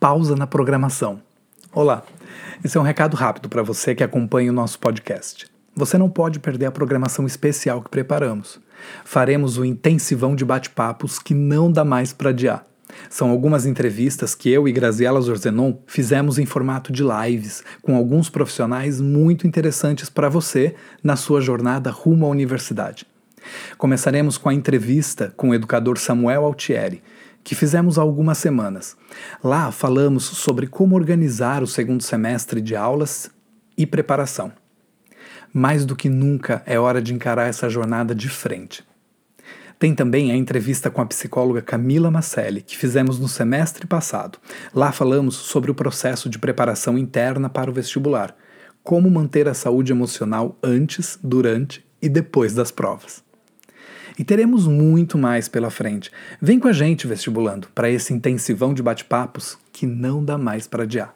pausa na programação. Olá, esse é um recado rápido para você que acompanha o nosso podcast. Você não pode perder a programação especial que preparamos. Faremos o intensivão de bate-papos que não dá mais para adiar. São algumas entrevistas que eu e Graziela Zorzenon fizemos em formato de lives, com alguns profissionais muito interessantes para você na sua jornada rumo à universidade. Começaremos com a entrevista com o educador Samuel Altieri, que fizemos há algumas semanas. Lá falamos sobre como organizar o segundo semestre de aulas e preparação. Mais do que nunca é hora de encarar essa jornada de frente. Tem também a entrevista com a psicóloga Camila Macelli, que fizemos no semestre passado. Lá falamos sobre o processo de preparação interna para o vestibular, como manter a saúde emocional antes, durante e depois das provas. E teremos muito mais pela frente. Vem com a gente, vestibulando, para esse intensivão de bate-papos que não dá mais para adiar.